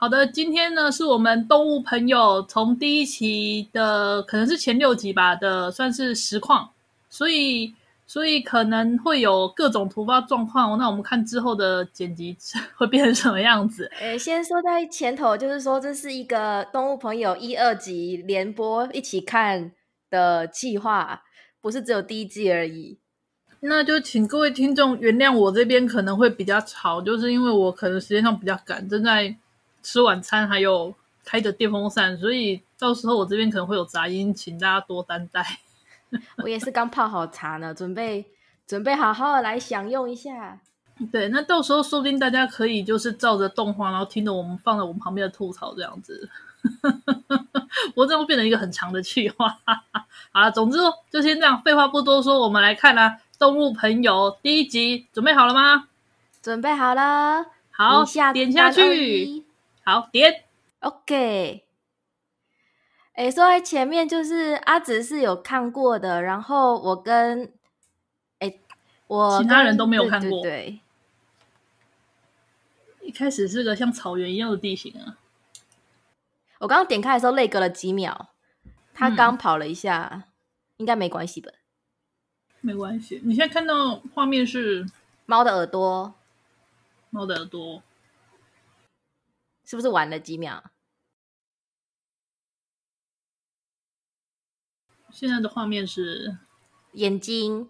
好的，今天呢是我们动物朋友从第一期的可能是前六集吧的算是实况，所以所以可能会有各种突发状况。那我们看之后的剪辑会变成什么样子？诶，先说在前头，就是说这是一个动物朋友一二集连播一起看的计划，不是只有第一季而已。那就请各位听众原谅我这边可能会比较吵，就是因为我可能时间上比较赶，正在。吃晚餐还有开着电风扇，所以到时候我这边可能会有杂音，请大家多担待。我也是刚泡好茶呢，准备准备好好的来享用一下。对，那到时候说不定大家可以就是照着动画，然后听着我们放在我们旁边的吐槽这样子。我这样会变成一个很长的气话。好了，总之就先这样，废话不多说，我们来看啦，《动物朋友》第一集，准备好了吗？准备好了，好，点下去。好，点，OK。哎，说在前面就是阿紫是有看过的，然后我跟哎我其他人都没有看过。对，对，对，一开始是个像草原一样的地形啊。我刚刚点开的时候，累隔了几秒，他刚跑了一下，嗯、应该没关系吧？没关系。你现在看到画面是猫的耳朵，猫的耳朵。是不是晚了几秒？现在的画面是眼睛。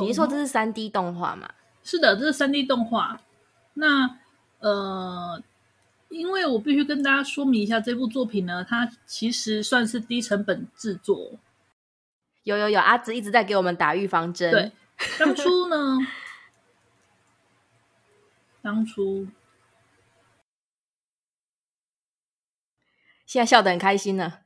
你说这是三 D 动画吗？是的，这是三 D 动画。那呃，因为我必须跟大家说明一下，这部作品呢，它其实算是低成本制作。有有有，阿紫一直在给我们打预防针。对，当初呢，当初现在笑得很开心呢。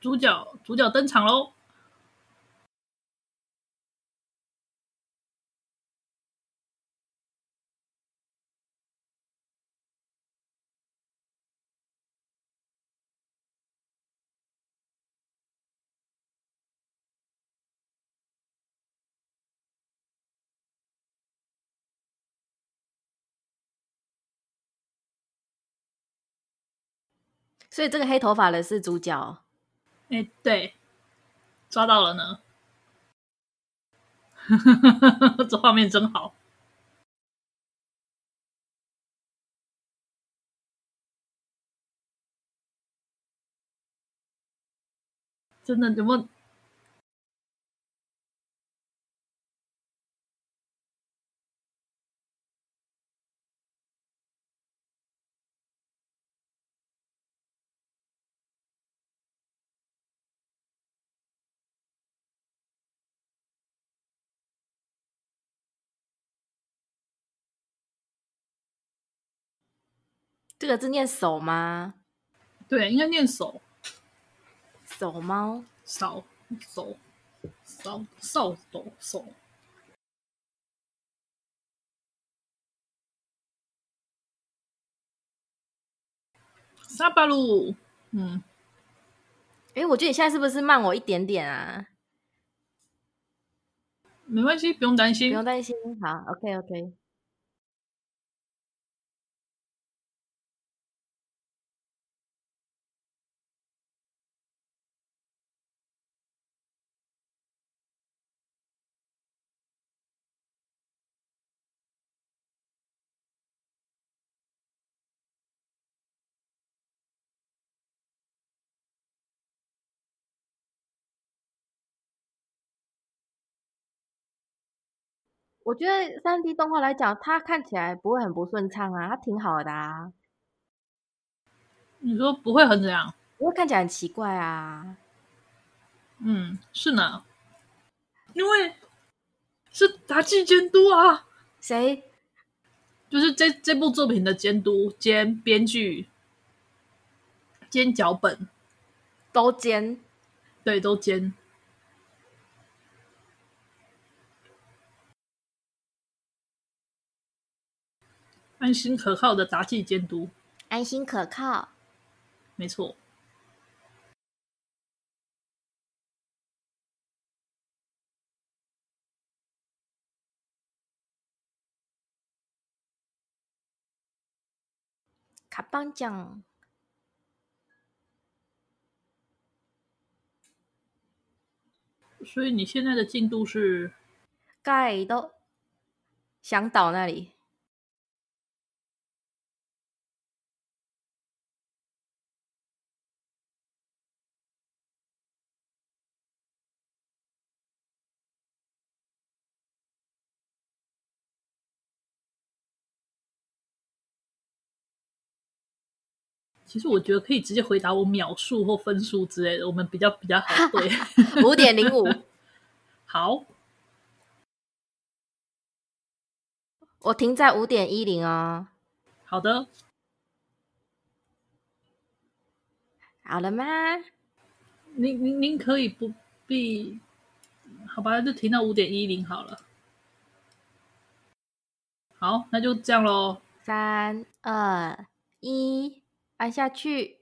主角主角登场喽！所以这个黑头发的是主角。哎，对，抓到了呢！这画面真好，真的怎么？这个字念手吗？对，应该念手。手猫，手手，手手手手。沙巴鲁，嗯，哎，我觉得你现在是不是慢我一点点啊？没关系，不用担心，不用担心。好，OK，OK。Okay, okay. 我觉得三 D 动画来讲，它看起来不会很不顺畅啊，它挺好的啊。你说不会很怎样？不会看起来很奇怪啊。嗯，是呢，因为是杂技监督啊。谁？就是这这部作品的监督兼编剧兼脚本都兼，对，都兼。安心可靠的杂技监督，安心可靠，没错。卡邦奖，所以你现在的进度是盖都想岛那里。其实我觉得可以直接回答我秒数或分数之类的，我们比较比较好。对，五点零五，好，我停在五点一零哦。好的，好了吗？您您您可以不必，好吧，就停到五点一零好了。好，那就这样喽。三二一。按下去。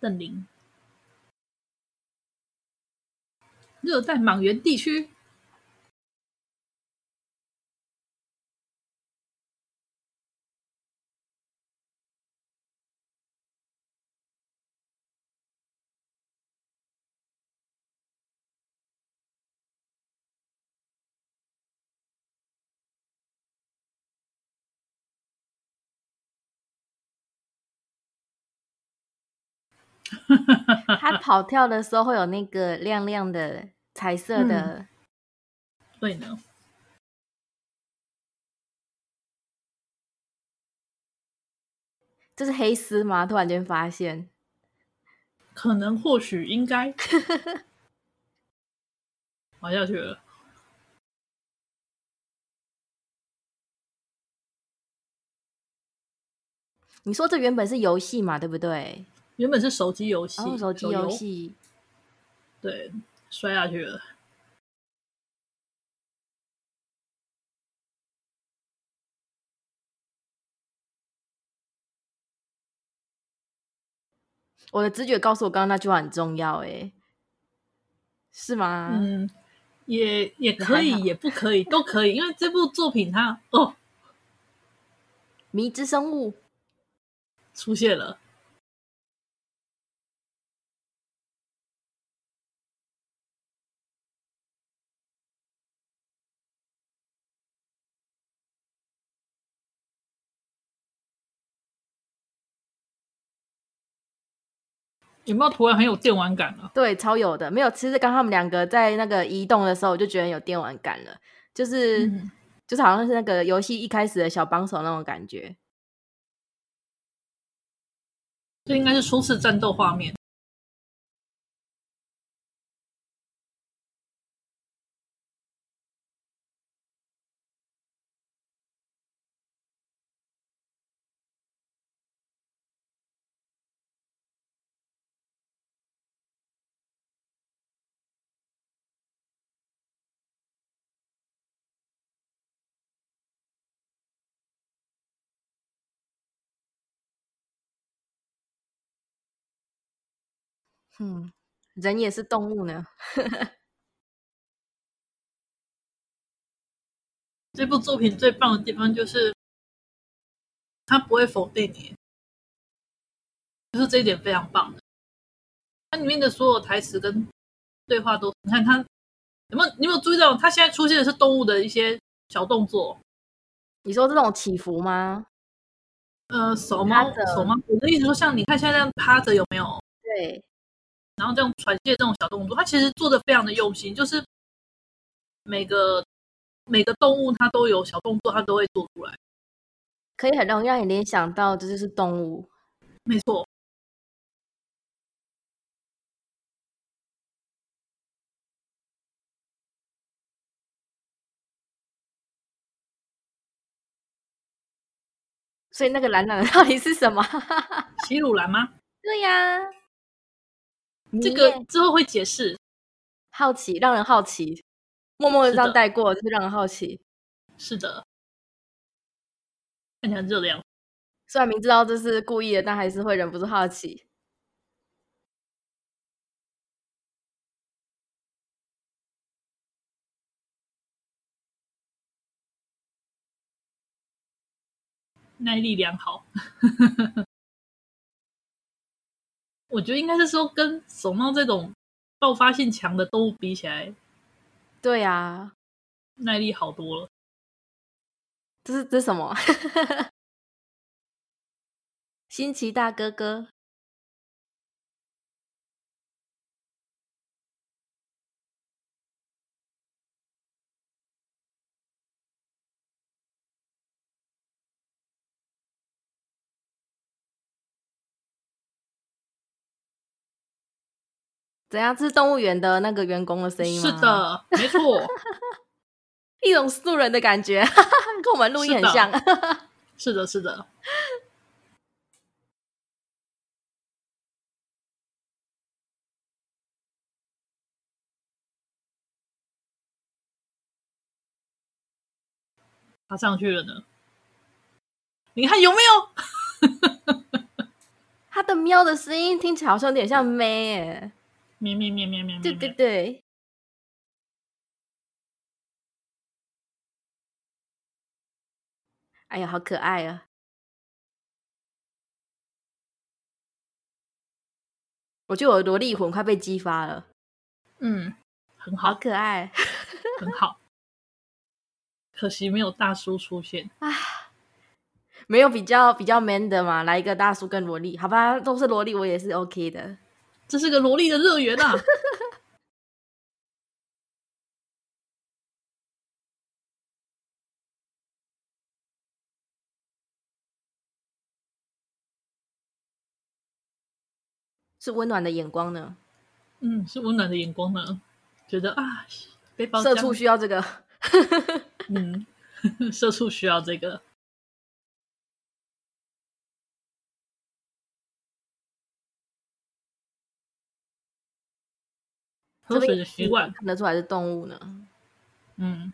邓林，热带莽原地区。他跑跳的时候会有那个亮亮的彩色的，嗯、对呢。这是黑丝吗？突然间发现，可能或许应该，滑下去了。你说这原本是游戏嘛？对不对？原本是手机游戏，哦，手机游戏，对，摔下去了。我的直觉告诉我，刚刚那句话很重要，哎，是吗？嗯，也也可以，也不可以，都可以，因为这部作品它哦，迷之生物出现了。有没有突然很有电玩感了？对，超有的。没有，其实刚他们两个在那个移动的时候，我就觉得有电玩感了，就是、嗯、就是好像是那个游戏一开始的小帮手那种感觉。这应该是初次战斗画面。嗯，人也是动物呢。这部作品最棒的地方就是，他不会否定你，就是这一点非常棒的。它里面的所有台词跟对话都，你看他有没有？你有没有注意到，他现在出现的是动物的一些小动作？你说这种起伏吗？呃，手吗？手吗？我的意思说，像你看现在这样趴着，有没有？对。然后这种传接这种小动作，它其实做的非常的用心，就是每个每个动物它都有小动作，它都会做出来。可以很容易让你联想到这就是动物。没错。所以那个蓝蓝的到底是什么？西鲁蓝吗？对呀，这个之后会解释。好奇，让人好奇，默默的这样带过，就是让人好奇。是的，看起来热的样。虽然明知道这是故意的，但还是会忍不住好奇。耐力良好，我觉得应该是说跟手猫这种爆发性强的动物比起来，对啊，耐力好多了。这是这是什么？新奇大哥哥。怎样？这是动物园的那个员工的声音吗？是的，没错，一种素人的感觉，跟我们录音很像。是的，是的。是的他上去了呢，你看有没有？他的喵的声音听起来好像有点像咩耶。咩咩咩咩咩，对对对，哎呀，好可爱啊！我觉得我的萝莉魂快被激发了。嗯，很好，好可爱，很好。可惜没有大叔出现啊！没有比较比较 man 的嘛？来一个大叔跟萝莉，好吧，都是萝莉，我也是 OK 的。这是个萝莉的乐园啊！是温暖的眼光呢。嗯，是温暖的眼光呢。觉得啊，社畜需要这个。嗯，社畜需要这个。喝水的习惯看得出来是动物呢。嗯。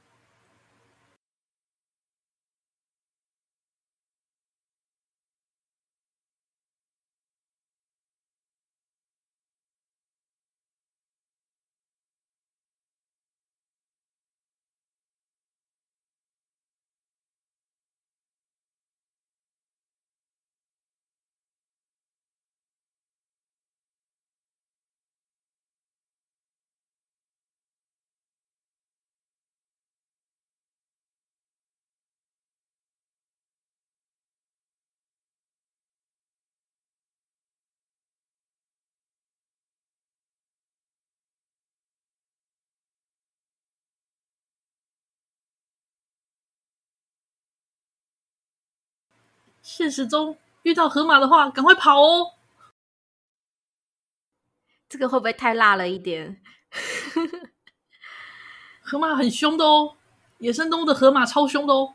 现实中遇到河马的话，赶快跑哦！这个会不会太辣了一点？河马很凶的哦，野生动物的河马超凶的哦。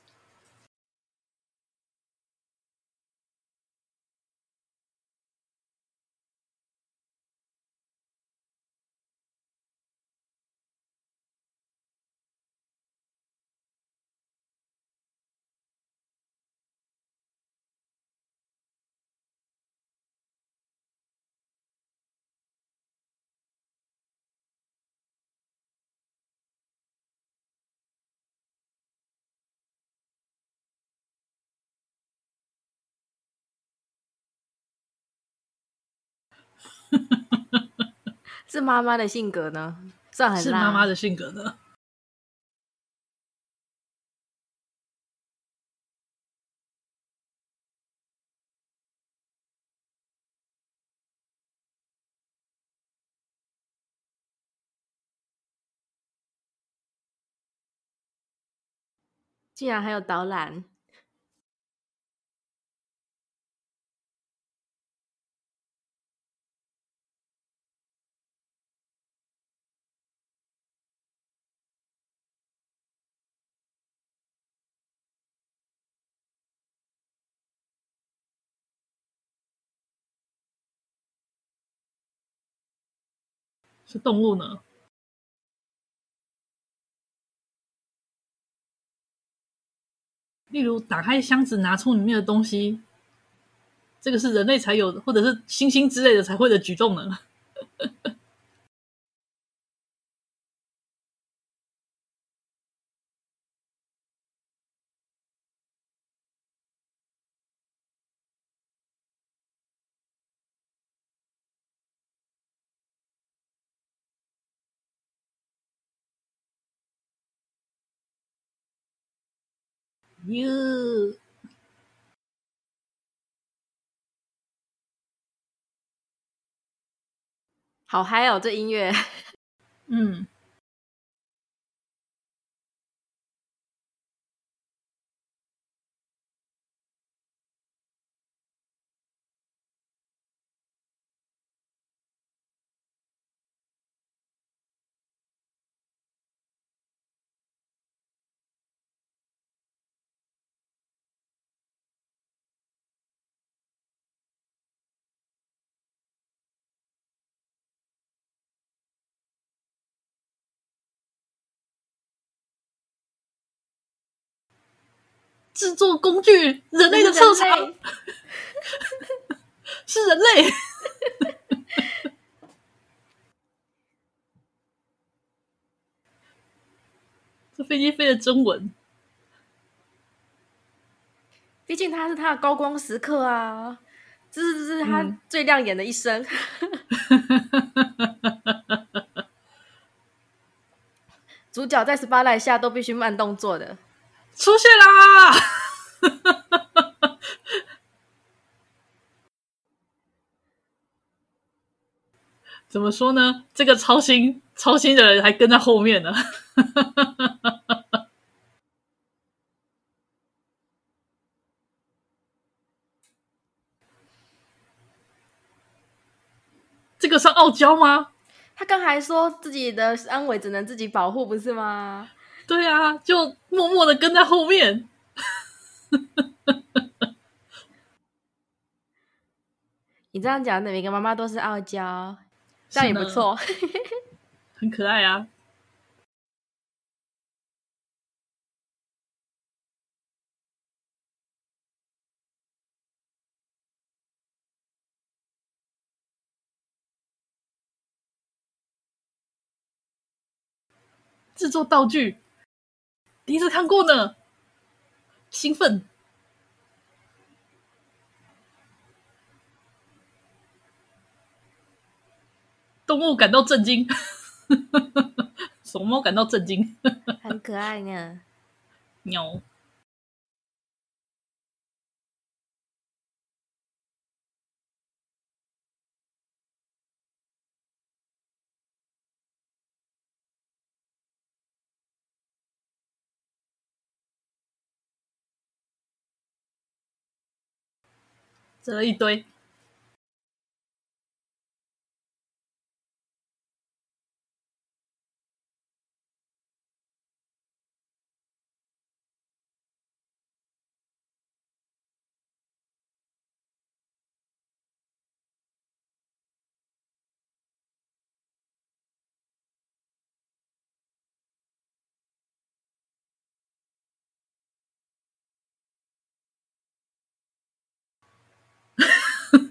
是妈妈的性格呢？算很。是妈妈的性格呢？竟然还有导览。是动物呢？例如，打开箱子，拿出里面的东西，这个是人类才有的，或者是猩猩之类的才会的举动呢？哟，好嗨哦！这音乐，嗯。制作工具，人类的特长是人类。这飞机飞的真稳，毕竟他是他的高光时刻啊！这是这是他最亮眼的一生。嗯、主角在 spotlight 下都必须慢动作的。出现啦！怎么说呢？这个操心操心的人还跟在后面呢。这个算傲娇吗？他刚还说自己的安危只能自己保护，不是吗？对啊，就默默的跟在后面。你这样讲的，每个妈妈都是傲娇，这样也不错，很可爱啊。制作道具。第一次看过呢，兴奋，动物感到震惊，熊猫感到震惊，很可爱呢，喵。折了一堆。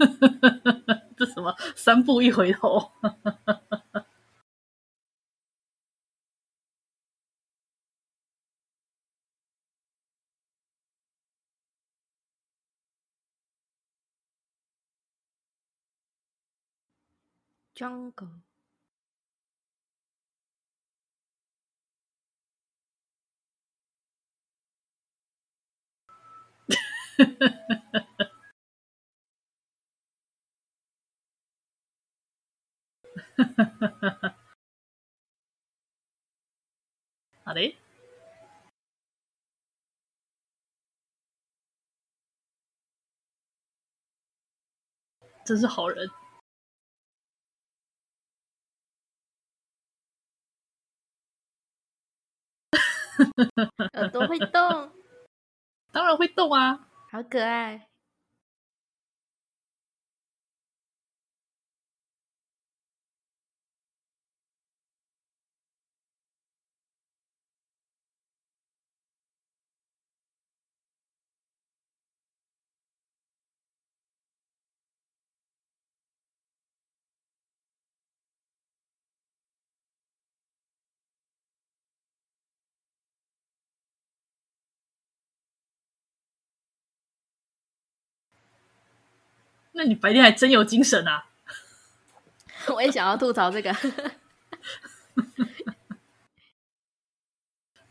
这什么三步一回头？Jungle。好嘞，真是好人。耳朵会动，当然会动啊，好可爱。那你白天还真有精神啊！我也想要吐槽这个，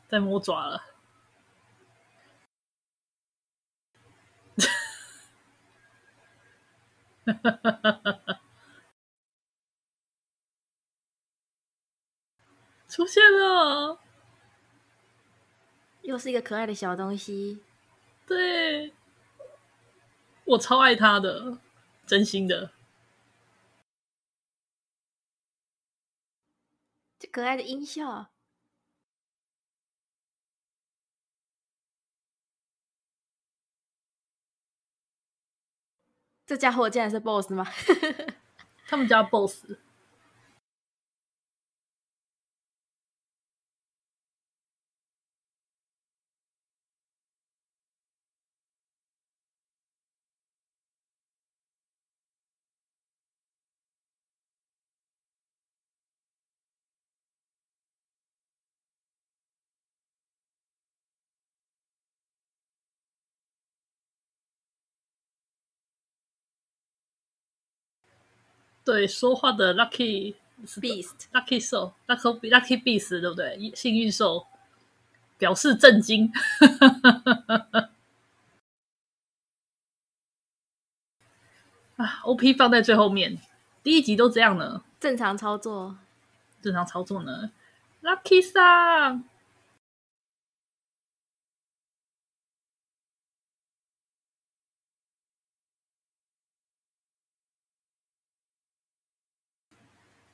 在摸爪了，出现了，又是一个可爱的小东西，对，我超爱它的。真心的，这可爱的音效，这家伙竟然是 BOSS 吗？他们家 BOSS。对，说话的 Lucky Beast，Lucky Soul，Lucky Lucky Beast，对不对？幸运兽表示震惊。啊，OP 放在最后面，第一集都这样了。正常操作，正常操作呢。Lucky 桑。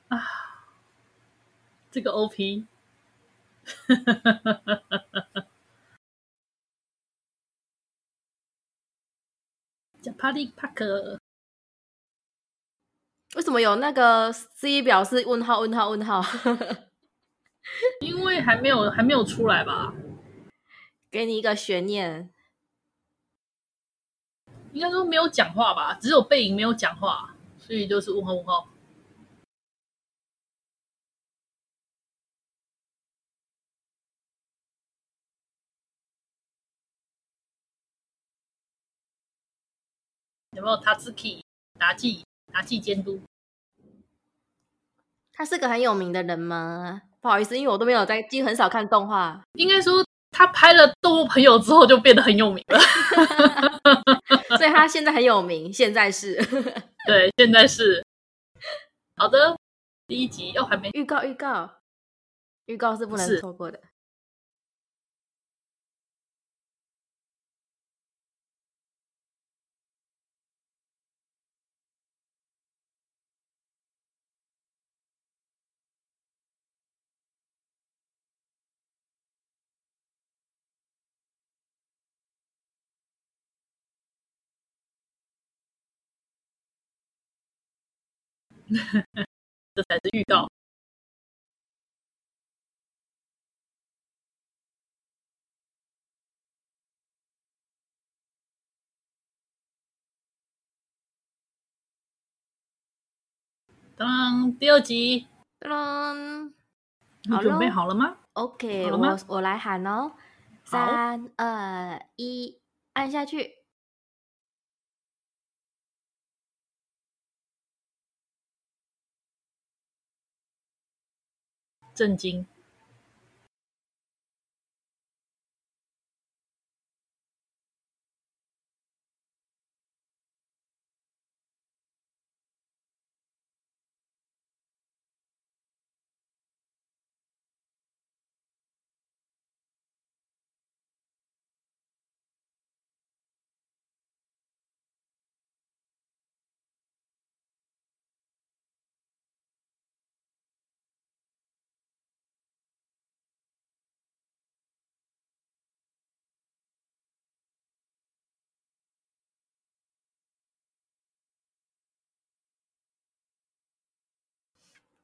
啊，这个 OP，加帕利帕克，为什么有那个 C 表示问号问号问号？因为还没有还没有出来吧？给你一个悬念，应该说没有讲话吧？只有背影没有讲话，所以就是问号问号。有没有塔兹基妲己妲己监督？他是个很有名的人吗？不好意思，因为我都没有在，就很少看动画。应该说，他拍了《动物朋友》之后就变得很有名了，所以他现在很有名。现在是，对，现在是。好的，第一集哦，还没预告，预告，预告是不能错过的。这才是预告。当第二集，当，你准备好了吗？OK，好了吗？我我来喊哦，三二一，按下去。震惊。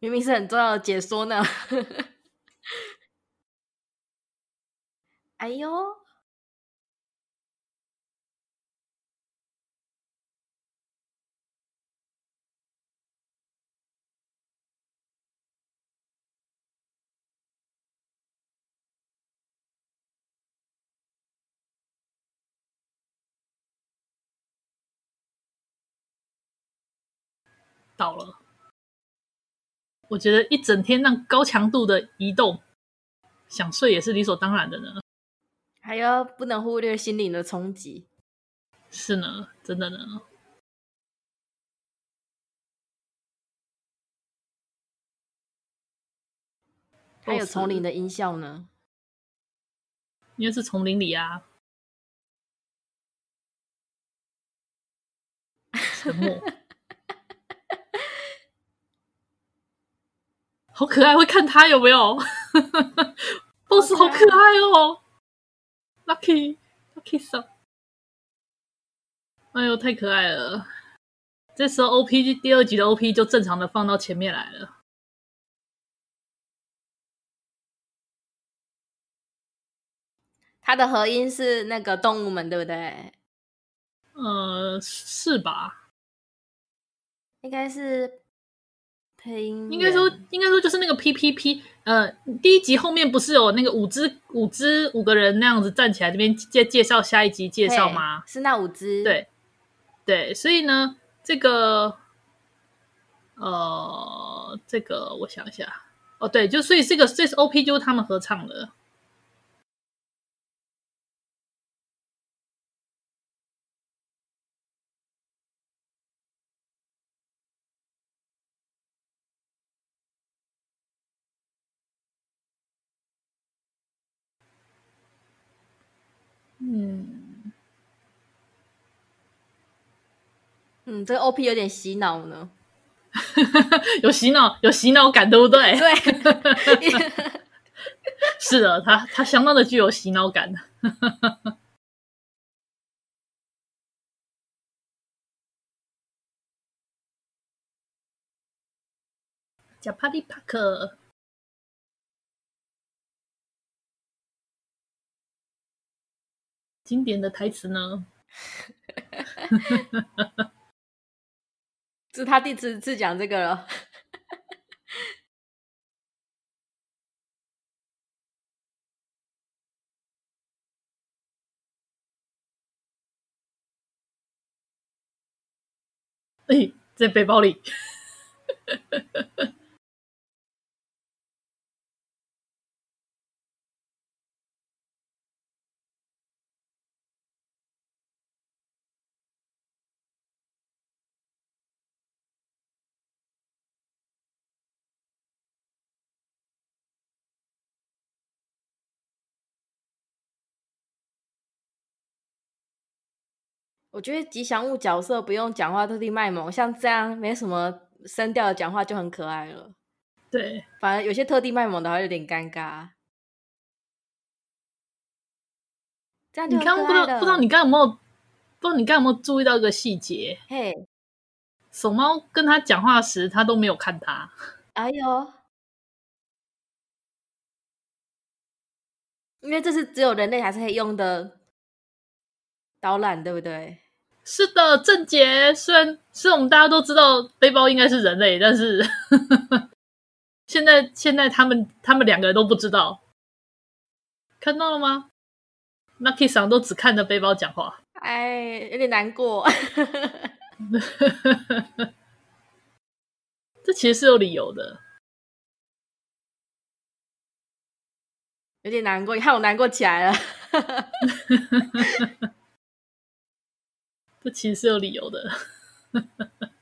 明明是很重要的解说呢，哎呦，到了。我觉得一整天那高强度的移动，想睡也是理所当然的呢。还要不能忽略心灵的冲击。是呢，真的呢。还有丛林的音效呢？因为是丛林里啊。沉默。好可爱，会看他有没有？Boss 好可爱哦，Lucky，Lucky 桑，哎呦，太可爱了！这时候 OP 第二集的 OP 就正常的放到前面来了。它的合音是那个动物们，对不对？呃，是吧？应该是。配音应该说，应该说就是那个 P P P，呃，第一集后面不是有那个五只五只五个人那样子站起来这边介介绍下一集介绍吗？是那五只，对对，所以呢，这个呃，这个我想一下，哦，对，就所以这个这是 O P，就是他们合唱的。嗯，这个 OP 有点洗脑呢，有洗脑，有洗脑感，对不对？对，是的，它它相当的具有洗脑感。叫帕利帕克。经典的台词呢？是他第一次讲这个了。哎，在背包里。我觉得吉祥物角色不用讲话特地卖萌，像这样没什么声调的讲话就很可爱了。对，反而有些特地卖萌的话有点尴尬。这样你刚刚不知道不知道你刚刚有没有不知道你刚刚有没有注意到一个细节？嘿、手猫跟他讲话时，他都没有看他。哎呦，因为这是只有人类才是可以用的导览，对不对？是的，郑杰。虽然虽然我们大家都知道背包应该是人类，但是 现在现在他们他们两个人都不知道，看到了吗？Lucky 桑都只看着背包讲话，哎，有点难过。这其实是有理由的，有点难过，你看我难过起来了。这其实是有理由的。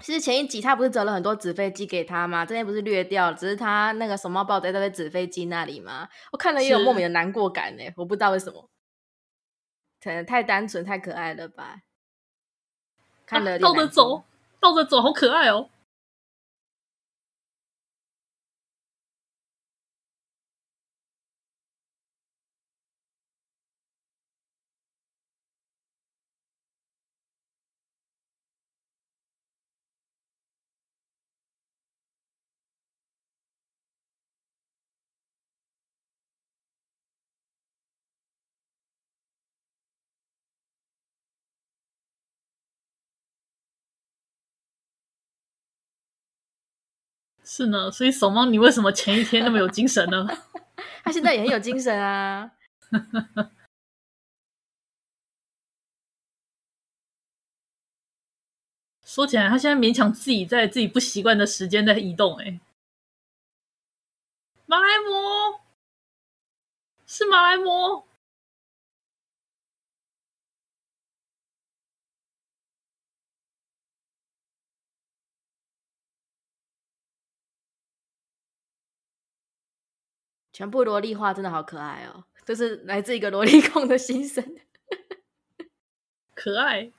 其实前一集他不是折了很多纸飞机给他吗？这边不是略掉，只是他那个手帽抱在那个纸飞机那里吗？我看了也有莫名的难过感呢，我不知道为什么，可能太单纯太可爱了吧？看了倒着走，倒着走，好可爱哦。是呢，所以守猫，你为什么前一天那么有精神呢？他现在也很有精神啊。说起来，他现在勉强自己在自己不习惯的时间在移动。哎，马来貘，是马来貘。全部萝莉化真的好可爱哦，这是来自一个萝莉控的心声，可爱。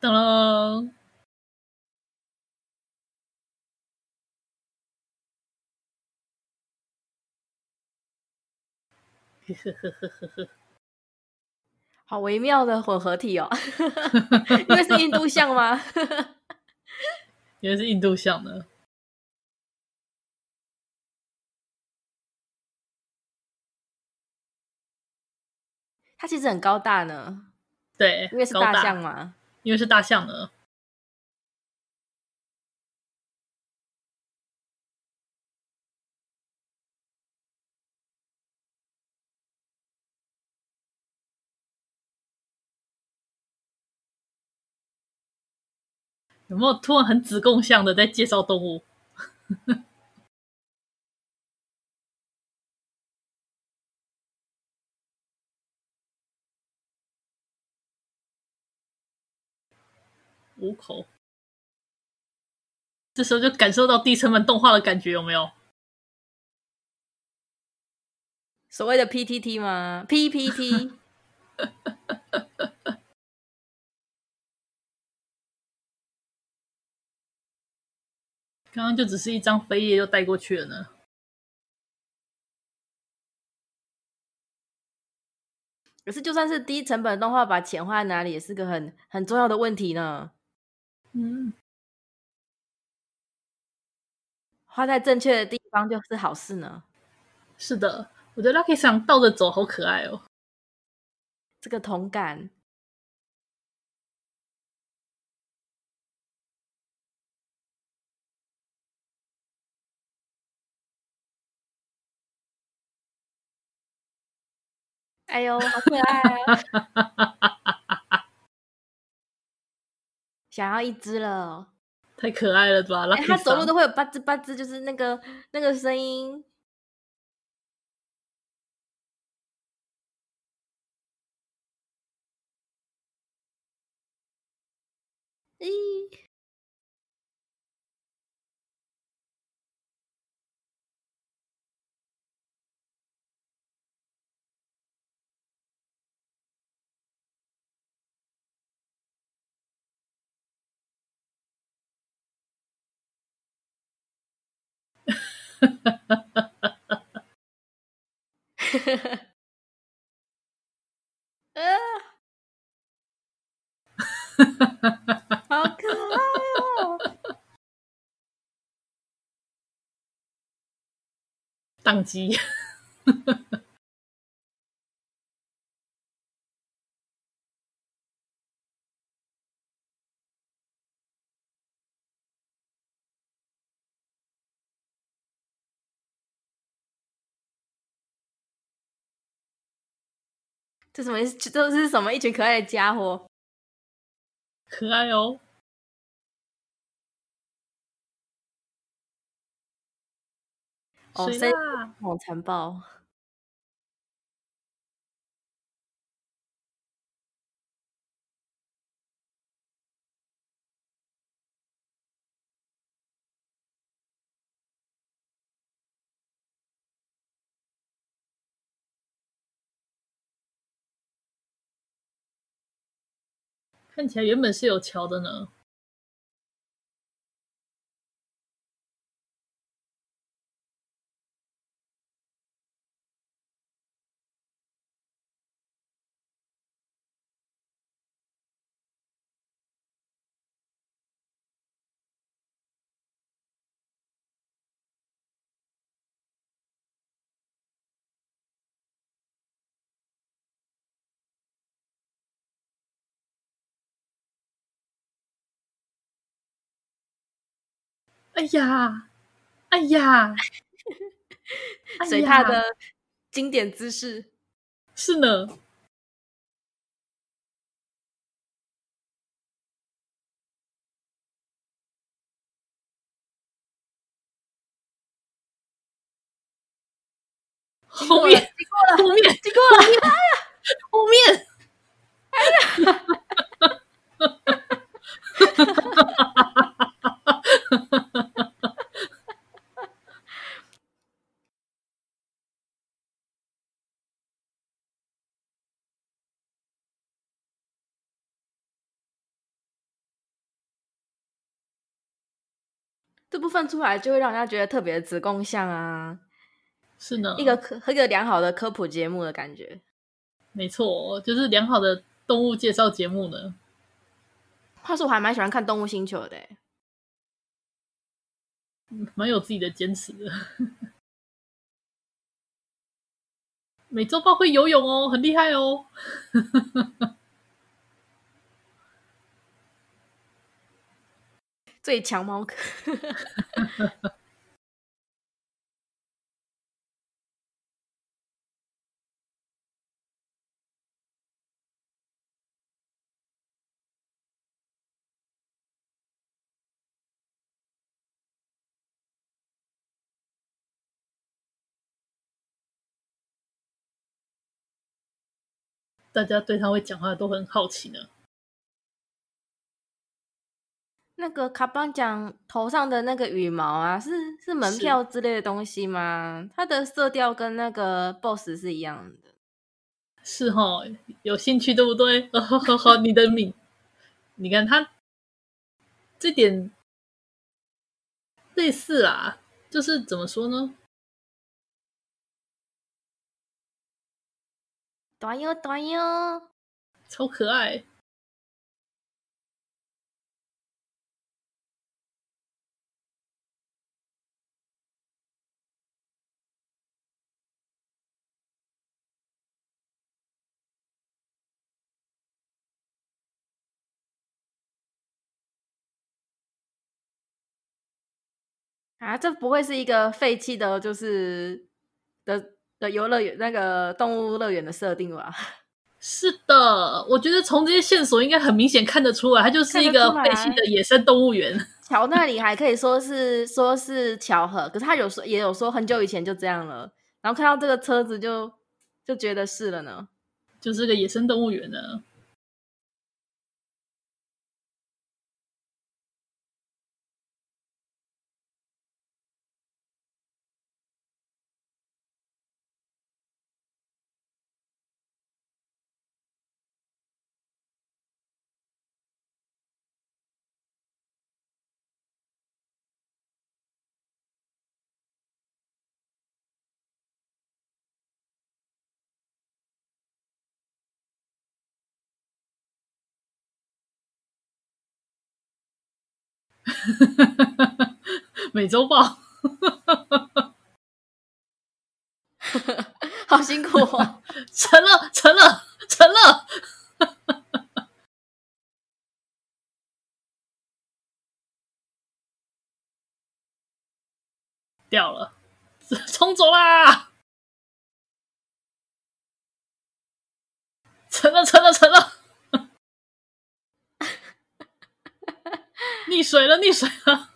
噔噔，呵呵呵呵呵，好微妙的混合体哦，因为是印度象吗？因为是印度象的，它其实很高大呢，对，因为是大象嘛。因为是大象呢，有没有突然很子贡像的在介绍动物？五口，这时候就感受到低成本动画的感觉，有没有？所谓的 PTT 吗？PPT，刚刚就只是一张扉页就带过去了呢。可是，就算是低成本动画，把钱花在哪里，也是个很很重要的问题呢。嗯，花在正确的地方就是好事呢。是的，我觉得 Lucky 想倒着走好可爱哦。这个同感。哎呦，好可爱啊！想要一只了，太可爱了吧！欸、它走路都会有吧吱吧吱，就是那个那个声音。好可爱哦！宕机。这什么？这是什么？一群可爱的家伙，可爱哦！哦，谁啊？好残暴！看起来原本是有桥的呢。哎呀，哎呀，随他的经典姿势，是呢。后面，后面，经过了，哎呀，后面，哎呀，哈哈哈哈哈哈。这部分出来就会让人家觉得特别的子宫像啊，是呢，一个科一个良好的科普节目的感觉，没错，就是良好的动物介绍节目呢。话说我还蛮喜欢看《动物星球》的，蛮有自己的坚持的。美洲豹会游泳哦，很厉害哦。最强猫科，大家对他会讲话都很好奇呢。那个卡邦奖头上的那个羽毛啊，是是门票之类的东西吗？它的色调跟那个 BOSS 是一样的。是哦，有兴趣对不对？好好好，你的命，你看它这点类似啊，就是怎么说呢？短哟短哟，超可爱。啊，这不会是一个废弃的，就是的的游乐园那个动物乐园的设定吧？是的，我觉得从这些线索应该很明显看得出来，它就是一个废弃的野生动物园。桥那里还可以说是说是巧合，可是他有说也有说很久以前就这样了，然后看到这个车子就就觉得是了呢，就是个野生动物园呢。美洲豹，好辛苦哦！成了，成了，成了！掉了，冲走啦！成了，成了，成了！溺水了，溺水了！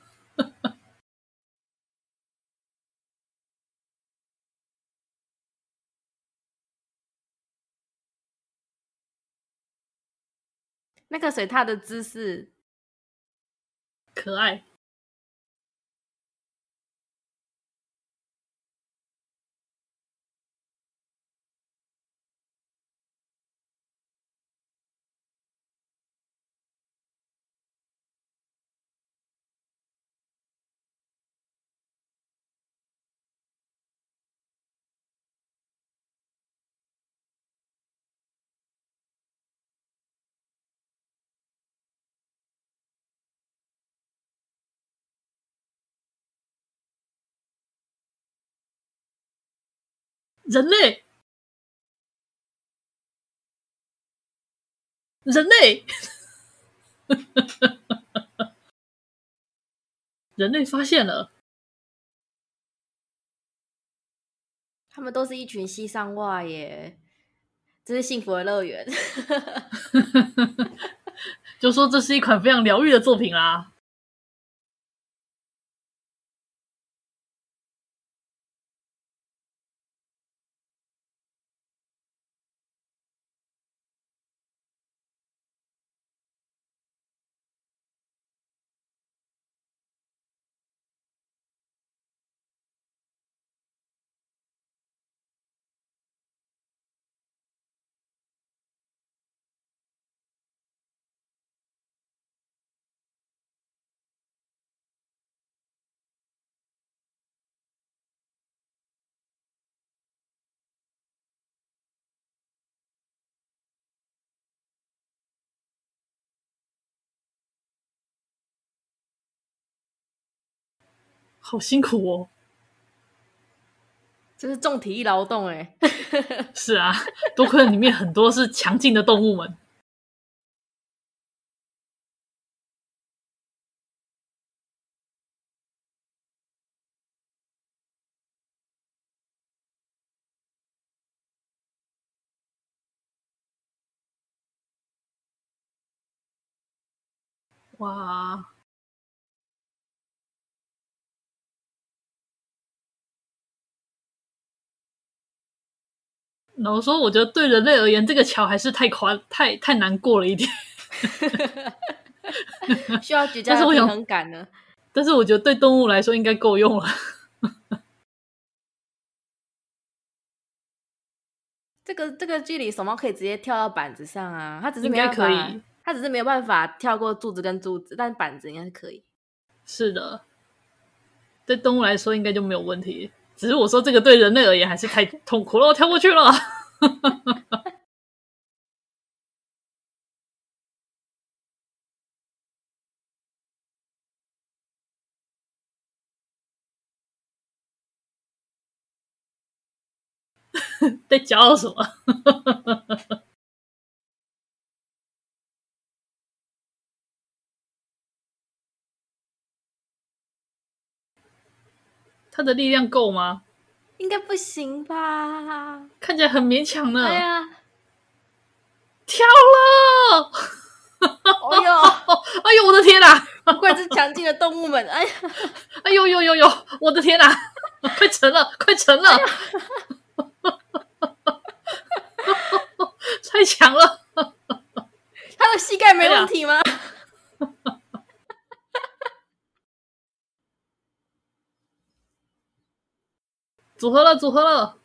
那个水獭的姿势可爱。人类，人类，人类发现了，他们都是一群西上蛙耶，这是幸福的乐园，就说这是一款非常疗愈的作品啦。好辛苦哦，这是重体力劳动哎。是啊，多亏里面很多是强劲的动物们。哇！老实说，我觉得对人类而言，这个桥还是太宽、太太难过了一点，需要绝佳的平衡感呢。但是我觉得对动物来说应该够用了。这个这个距离，手猫可以直接跳到板子上啊！它只是没办法，可以，它只是没有办法跳过柱子跟柱子，但板子应该是可以。是的，对动物来说应该就没有问题。只是我说这个对人类而言还是太痛苦了，我跳过去了。在骄傲什么？他的力量够吗？应该不行吧？看起来很勉强呢。哎呀，跳了！哎呦，哎呦，我的天哪！不愧是强劲的动物们！哎呀，哎呦呦呦呦！我的天哪！快沉了，快沉了！太强了！他的膝盖没问题吗？组合了，组合了。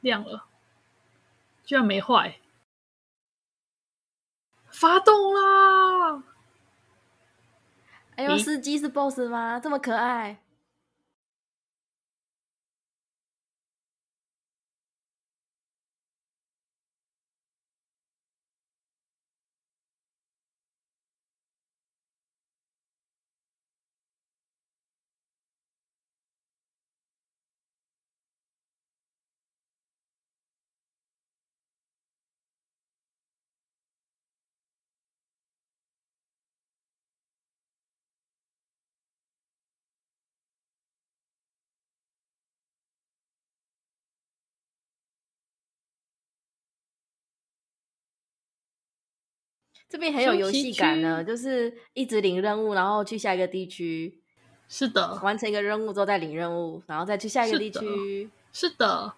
亮了，居然没坏，发动啦！哎呦，司机是 boss 吗？这么可爱。这边很有游戏感呢，就是一直领任务，然后去下一个地区。是的，完成一个任务之后再领任务，然后再去下一个地区。是的。是的。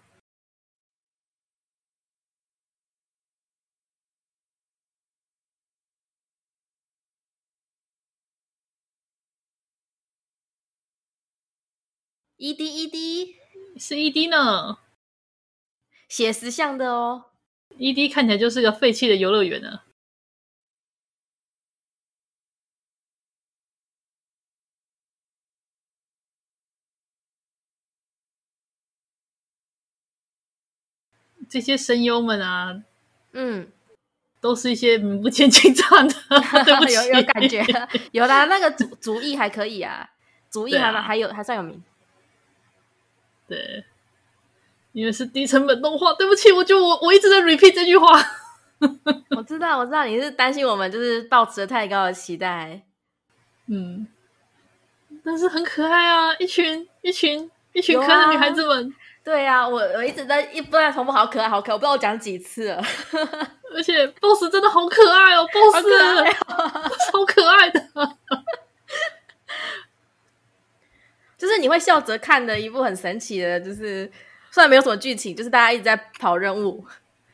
ED ED 是 ED 呢，写实像的哦。ED 看起来就是个废弃的游乐园呢。这些声优们啊，嗯，都是一些名不见经传的，对不起，有有感觉，有啦，那个主主意还可以啊，主意还、啊、还有还算有名，对，因为是低成本动画，对不起，我就我我一直在 repeat 这句话，我知道我知道你是担心我们就是抱持了太高的期待，嗯，但是很可爱啊，一群一群一群可爱的女孩子们。对呀、啊，我我一直在一不断重复，好可爱，好可爱，我不知道我讲几次了。而且 BOSS 真的好可爱哦，BOSS 超可爱的，就是你会笑着看的一部很神奇的，就是虽然没有什么剧情，就是大家一直在跑任务，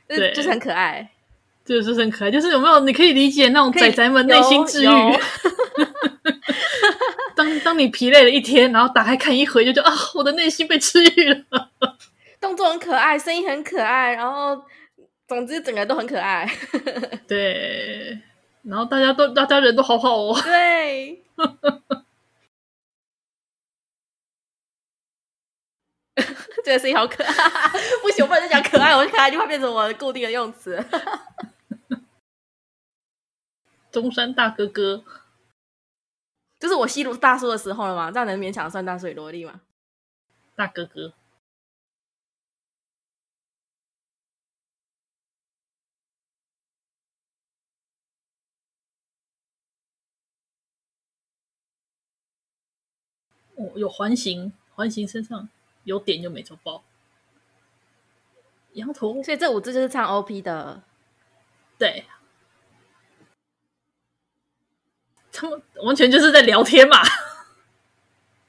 对，就是、就是很可爱，就是很可爱，就是有没有你可以理解那种仔仔们内心治愈。当 当你疲累了一天，然后打开看一回，就觉得啊，我的内心被治愈了。动作很可爱，声音很可爱，然后总之整个都很可爱。对，然后大家都大家人都好好哦。对，这个声音好可爱。不行，我不能再讲可爱，我可爱就会变成我的固定的用词。中山大哥哥。就是我吸入大叔的时候了吗？这样能勉强算大水萝莉吗？大哥哥，哦，有环形，环形身上有点就没抽包。羊驼，所以这五只就是唱 OP 的，对。他们完全就是在聊天嘛。